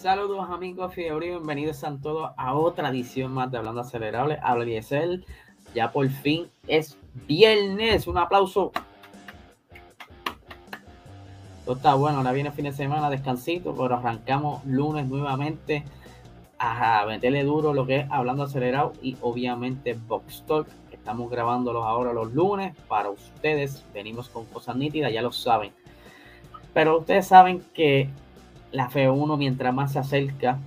Saludos amigos Fiebre, bienvenidos a todos a otra edición más de Hablando Acelerable. Habla Eliezer, ya por fin es viernes, un aplauso. Todo está bueno, ahora viene fin de semana, descansito, pero arrancamos lunes nuevamente a meterle duro lo que es Hablando Acelerado y obviamente Box Talk. Estamos grabándolos ahora los lunes para ustedes, venimos con cosas nítidas, ya lo saben. Pero ustedes saben que la F1 mientras más se acerca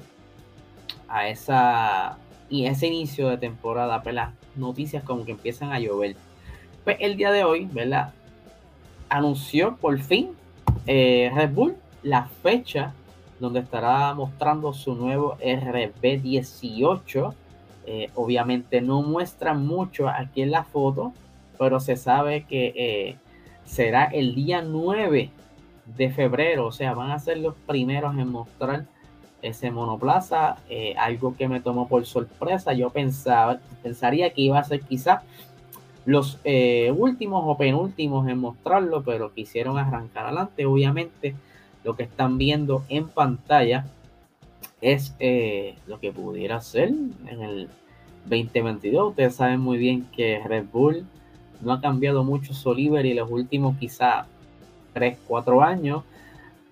a esa y ese inicio de temporada, pues las noticias como que empiezan a llover. Pues el día de hoy, ¿verdad? Anunció por fin eh, Red Bull la fecha donde estará mostrando su nuevo RB18. Eh, obviamente no muestra mucho aquí en la foto, pero se sabe que eh, será el día 9 de febrero, o sea, van a ser los primeros en mostrar ese monoplaza, eh, algo que me tomó por sorpresa. Yo pensaba, pensaría que iba a ser quizás los eh, últimos o penúltimos en mostrarlo, pero quisieron arrancar adelante. Obviamente, lo que están viendo en pantalla es eh, lo que pudiera ser en el 2022. Ustedes saben muy bien que Red Bull no ha cambiado mucho su y los últimos quizás 3, 4 años.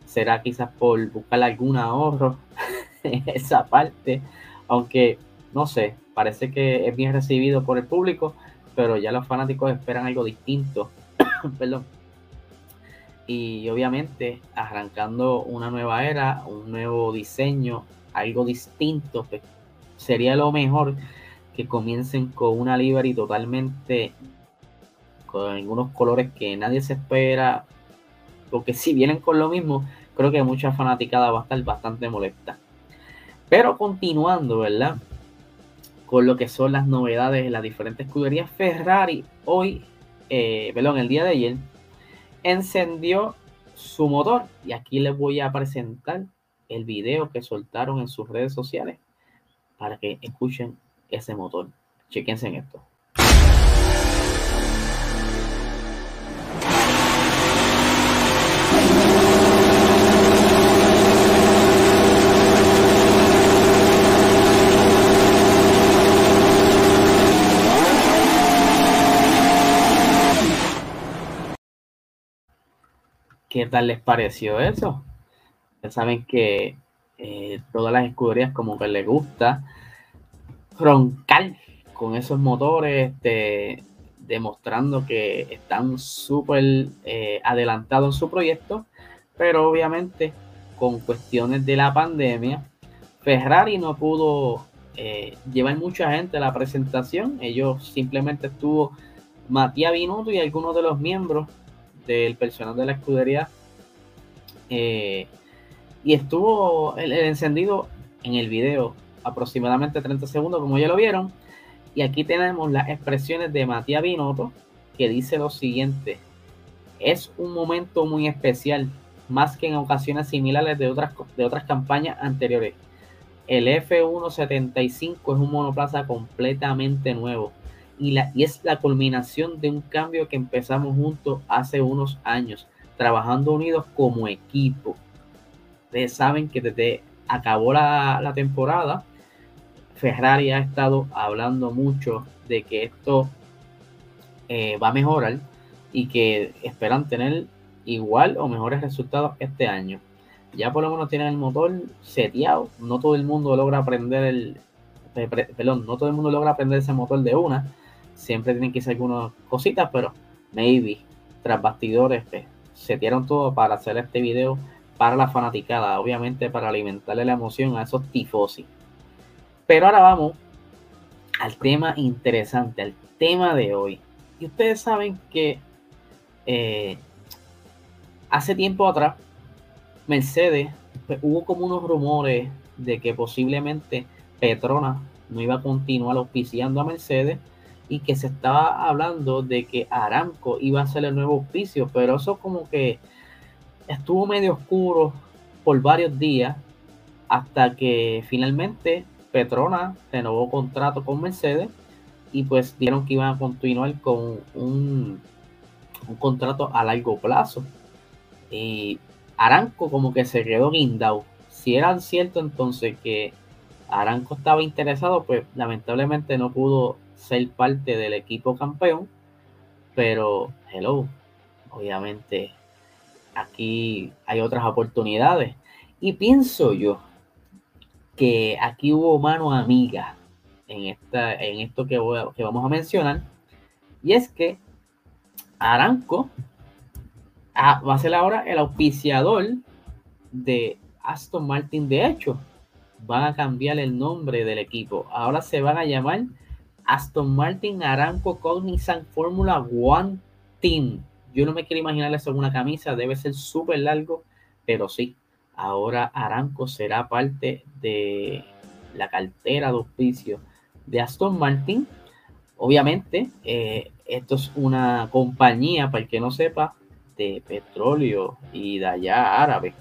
Será quizás por buscar algún ahorro en esa parte. Aunque, no sé, parece que es bien recibido por el público, pero ya los fanáticos esperan algo distinto. Perdón. Y obviamente, arrancando una nueva era, un nuevo diseño, algo distinto, pues, sería lo mejor que comiencen con una livery totalmente con unos colores que nadie se espera, porque si vienen con lo mismo, creo que mucha fanaticada va a estar bastante molesta. Pero continuando, ¿verdad? Con lo que son las novedades en las diferentes escuderías, Ferrari hoy, eh, perdón, el día de ayer, encendió su motor. Y aquí les voy a presentar el video que soltaron en sus redes sociales para que escuchen ese motor. Chequense en esto. ¿Qué tal les pareció eso? Ya saben que eh, todas las escuderías como que les gusta roncar con esos motores, este, demostrando que están súper eh, adelantados en su proyecto, pero obviamente con cuestiones de la pandemia, Ferrari no pudo eh, llevar mucha gente a la presentación, ellos simplemente estuvo Matías Binotto y algunos de los miembros del personal de la escudería. Eh, y estuvo el, encendido en el video aproximadamente 30 segundos, como ya lo vieron. Y aquí tenemos las expresiones de Matías Binotto, que dice lo siguiente: Es un momento muy especial, más que en ocasiones similares de otras, de otras campañas anteriores. El F175 es un monoplaza completamente nuevo y, la, y es la culminación de un cambio que empezamos juntos hace unos años, trabajando unidos como equipo. Ustedes saben que desde acabó la, la temporada, Ferrari ha estado hablando mucho de que esto eh, va a mejorar y que esperan tener igual o mejores resultados este año. Ya por lo menos tienen el motor seteado. No todo el mundo logra aprender el. Perdón, no todo el mundo logra aprender ese motor de una siempre tienen que hacer algunas cositas, pero maybe tras bastidores pues, se tiraron todo para hacer este video para la fanaticada, obviamente para alimentarle la emoción a esos tifosi. Pero ahora vamos al tema interesante, al tema de hoy. Y ustedes saben que eh, hace tiempo atrás, Mercedes, pues, hubo como unos rumores de que posiblemente Petrona no iba a continuar auspiciando a Mercedes y que se estaba hablando de que Aramco iba a ser el nuevo auspicio, pero eso como que estuvo medio oscuro por varios días hasta que finalmente Petrona renovó contrato con Mercedes y pues dijeron que iban a continuar con un, un contrato a largo plazo. Y Aramco como que se quedó guindado, si era cierto entonces que Aranco estaba interesado, pues lamentablemente no pudo ser parte del equipo campeón, pero hello, obviamente aquí hay otras oportunidades. Y pienso yo que aquí hubo mano amiga en, esta, en esto que, que vamos a mencionar, y es que Aranco ah, va a ser ahora el auspiciador de Aston Martin. De hecho, van a cambiar el nombre del equipo. Ahora se van a llamar Aston Martin Aranco Cognizant Formula One Team. Yo no me quiero imaginar eso en una camisa, debe ser súper largo, pero sí, ahora Aranco será parte de la cartera de auspicio de Aston Martin. Obviamente, eh, esto es una compañía, para el que no sepa, de petróleo y de allá árabe.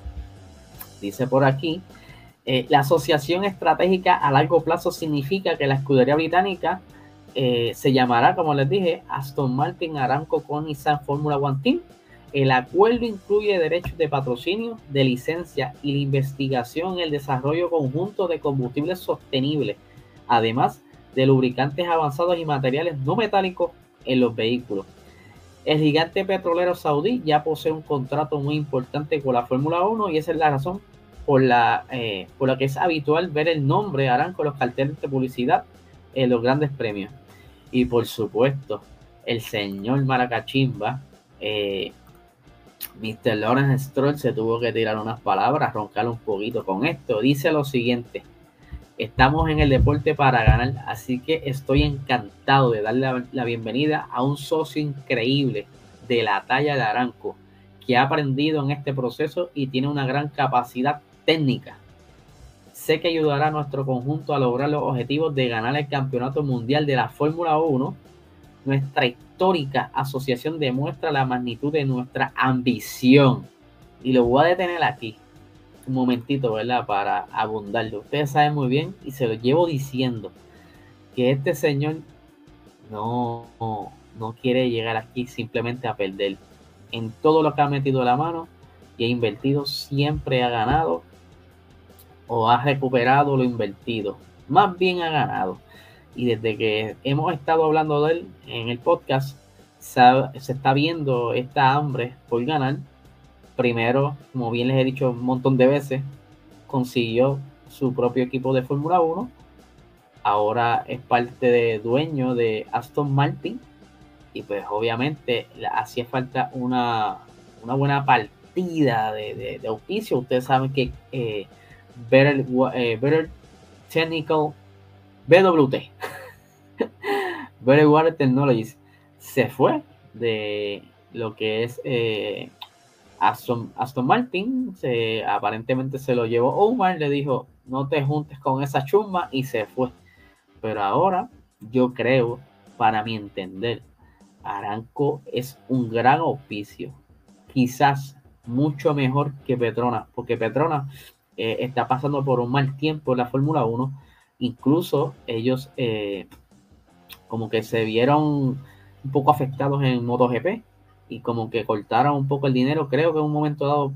Dice por aquí, eh, la asociación estratégica a largo plazo significa que la escudería británica eh, se llamará, como les dije, Aston Martin Aramco con Nissan Formula One Team. El acuerdo incluye derechos de patrocinio, de licencia y la investigación en el desarrollo conjunto de combustibles sostenibles, además de lubricantes avanzados y materiales no metálicos en los vehículos. El gigante petrolero saudí ya posee un contrato muy importante con la Fórmula 1 y esa es la razón por la, eh, por la que es habitual ver el nombre Aranco en los carteles de publicidad en los grandes premios. Y por supuesto, el señor Maracachimba, eh, Mr. Lawrence Stroll, se tuvo que tirar unas palabras, roncar un poquito con esto. Dice lo siguiente. Estamos en el deporte para ganar, así que estoy encantado de darle la, bienvenida a un socio increíble de la talla de Aranco, que ha aprendido en este proceso y tiene una gran capacidad técnica. Sé que ayudará a nuestro conjunto a lograr los objetivos de ganar el campeonato mundial de la Fórmula 1. Nuestra histórica asociación demuestra la magnitud de nuestra ambición. Y lo voy a detener aquí un momentito, ¿verdad? Para abundarlo. Ustedes saben muy bien y se lo llevo diciendo que este señor no, no, quiere llegar aquí simplemente a perder. En todo lo que ha metido la mano y ha invertido, siempre ha ganado o ha recuperado lo invertido. Más bien ha ganado. Y desde que hemos estado hablando de él en el podcast, se, está viendo esta hambre por ganar. Primero, como bien les he dicho un montón de veces, consiguió su propio equipo de Fórmula 1. Ahora es parte de dueño de Aston Martin. Y pues obviamente hacía falta una, buena partida de, de, auspicio. Ustedes saben que eh, Better, eh, Better Technical BWT. Better Water Technologies se fue de lo que es eh, Aston, Martin. Se, aparentemente se lo llevó Omar, le dijo no te juntes con esa chumba y se fue. Pero ahora yo creo, para mi entender, Aranco es un gran auspicio. Quizás mucho mejor que Petrona, porque Petrona eh, está pasando por un mal tiempo en la Fórmula 1. Incluso ellos eh, como que se vieron un poco afectados en MotoGP y como que cortaron un poco el dinero. Creo que en un momento dado,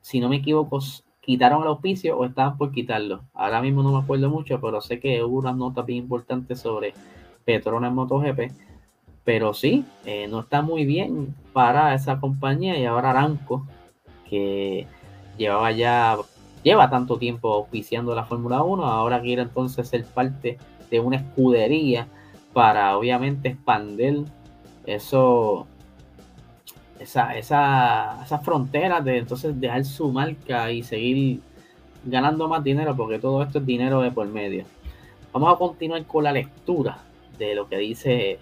si no me equivoco, quitaron el auspicio o estaban por quitarlo. Ahora mismo no me acuerdo mucho, pero sé que hubo unas notas bien importantes sobre Petronas en MotoGP. Pero sí, eh, no está muy bien para esa compañía y ahora Aranco, que llevaba ya lleva tanto tiempo auspiciando la Fórmula 1, ahora quiere entonces ser parte de una escudería para obviamente expandir eso, esa, esa, esas fronteras de entonces dejar su marca y seguir ganando más dinero porque todo esto es dinero de por medio. Vamos a continuar con la lectura de lo que dice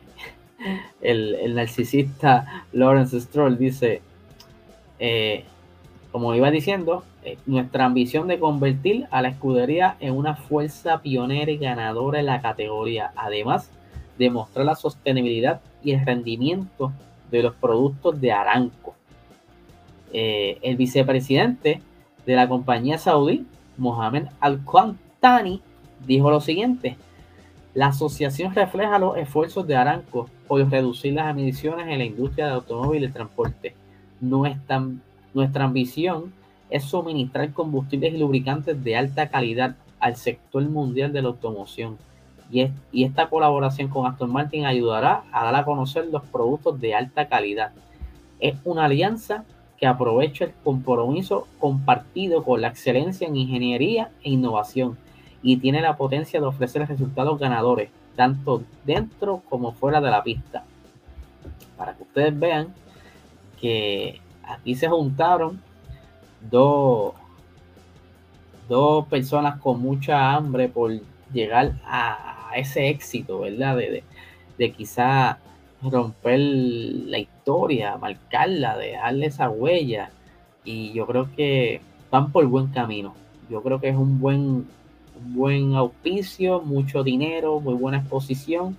el, el narcisista Lawrence Stroll. Dice, eh, como iba diciendo, eh, nuestra ambición de convertir a la escudería en una fuerza pionera y ganadora en la categoría, además de mostrar la sostenibilidad y el rendimiento de los productos de Aranco. Eh, el vicepresidente de la compañía saudí, Mohamed Al-Qantani, dijo lo siguiente: La asociación refleja los esfuerzos de Aranco por reducir las emisiones en la industria de automóvil y transporte. No es tan nuestra ambición es suministrar combustibles y lubricantes de alta calidad al sector mundial de la automoción. Y, y esta colaboración con Aston Martin ayudará a dar a conocer los productos de alta calidad. Es una alianza que aprovecha el compromiso compartido con la excelencia en ingeniería e innovación y tiene la potencia de ofrecer resultados ganadores, tanto dentro como fuera de la pista. Para que ustedes vean que aquí se juntaron dos, dos personas con mucha hambre por llegar a ese éxito, ¿verdad? De, de, quizá romper la historia, marcarla, dejarle esa huella. Y yo creo que van por buen camino. Yo creo que es un buen, buen auspicio, mucho dinero, muy buena exposición.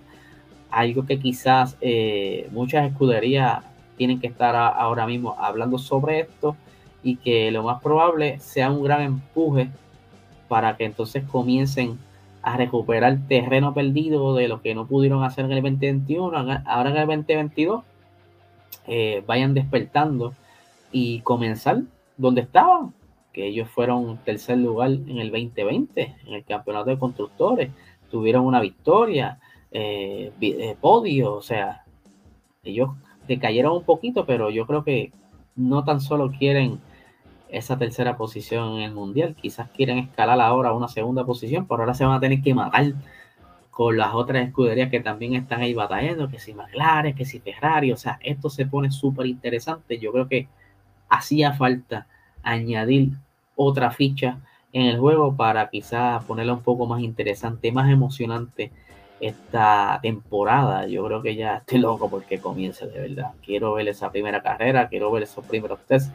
Algo que quizás eh, muchas escuderías tienen que estar ahora mismo hablando sobre esto y que lo más probable sea un gran empuje para que entonces comiencen a recuperar terreno perdido de lo que no pudieron hacer en el 2021, ahora en el 2022 eh, vayan despertando y comenzar donde estaban, que ellos fueron tercer lugar en el 2020, en el campeonato de constructores, tuvieron una victoria, eh, eh, podio, o sea, ellos decayeron un poquito, pero yo creo que no tan solo quieren esa tercera posición en el mundial. Quizás quieren escalar ahora a una segunda posición, pero ahora se van a tener que matar con las otras escuderías que también están ahí batallando, que si McLaren, que si Ferrari, o sea, esto se pone súper interesante. Yo creo que hacía falta añadir otra ficha en el juego para quizás ponerla un poco más interesante, más emocionante esta temporada. Yo creo que ya estoy loco porque comience de verdad. Quiero ver esa primera carrera, quiero ver esos primeros tests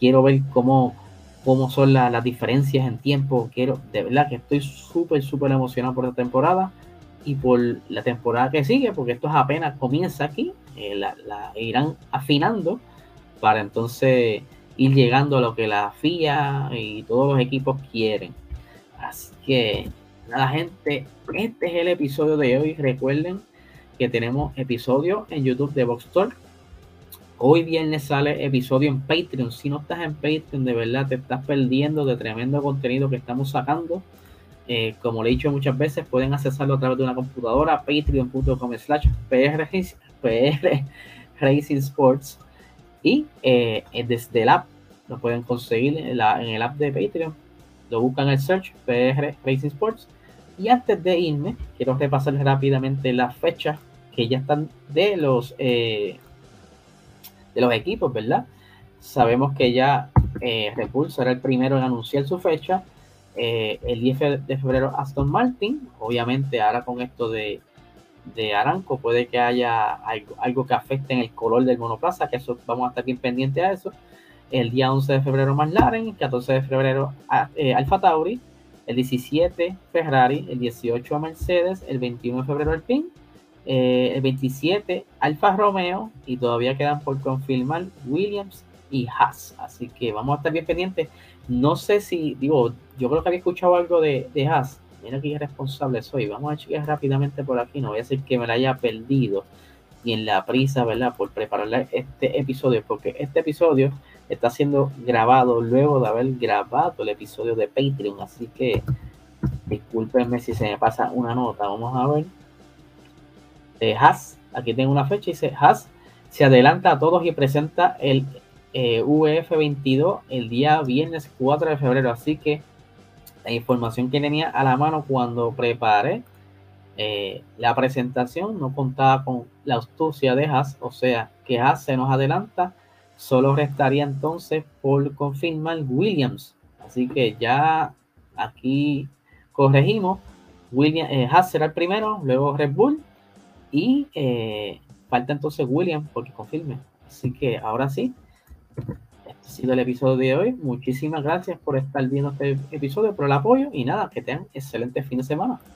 quiero ver cómo, cómo son las diferencias en tiempo. Quiero, de verdad que estoy súper, súper emocionado por esta temporada y por la temporada que sigue, porque esto es apenas comienza aquí, eh, la, irán afinando para entonces ir llegando a lo que la FIA y todos los equipos quieren. Así que, nada, gente, este es el episodio de hoy. Recuerden que tenemos episodio en YouTube de Box Talk Hoy viernes sale episodio en Patreon. Si no estás en Patreon, de verdad te estás perdiendo de tremendo contenido que estamos sacando. Eh, como le he dicho muchas veces, pueden accesarlo a través de una computadora, patreon.com slash PR Racing Sports. Y eh, desde el app, lo pueden conseguir en, la, el app de Patreon. Lo buscan en search PR Racing Sports. Y antes de irme, quiero repasar rápidamente las fechas que ya están de los... Eh, de los equipos, ¿verdad? Sabemos que ya eh, Red Bull será el primero en anunciar su fecha. Eh, el 10 de febrero Aston Martin, obviamente ahora con esto de, de Aranco puede que haya algo, que afecte en el color del monoplaza, que eso vamos a estar bien pendiente a eso. El día 11 de febrero McLaren, el 14 de febrero eh, Alfa Tauri, el 17 Ferrari, el 18 Mercedes, el 21 de febrero Alpine eh, el 27 Alfa Romeo y todavía quedan por confirmar Williams y Haas. Así que vamos a estar bien pendientes. No sé si, digo, yo creo que había escuchado algo de, de Haas. Mira qué responsable soy. Vamos a chequear rápidamente por aquí. No voy a decir que me la haya perdido y en la prisa, ¿verdad? Por preparar este episodio, porque este episodio está siendo grabado luego de haber grabado el episodio de Patreon. Así que discúlpenme si se me pasa una nota. Vamos a ver de Haas. Aquí tengo una fecha, dice Haas se adelanta a todos y presenta el eh, VF22 el día viernes 4 de febrero. Así que la información que tenía a la mano cuando preparé eh, la presentación no contaba con la astucia de Haas, o sea que Haas se nos adelanta. Solo restaría entonces por confirmar Williams. Así que ya aquí corregimos. Williams, eh, Haas será el primero, luego Red Bull y eh, falta entonces William porque confirme. Así que ahora sí, este ha sido el episodio de hoy. Muchísimas gracias por estar viendo este episodio, por el apoyo y nada, que tengan excelente fin de semana.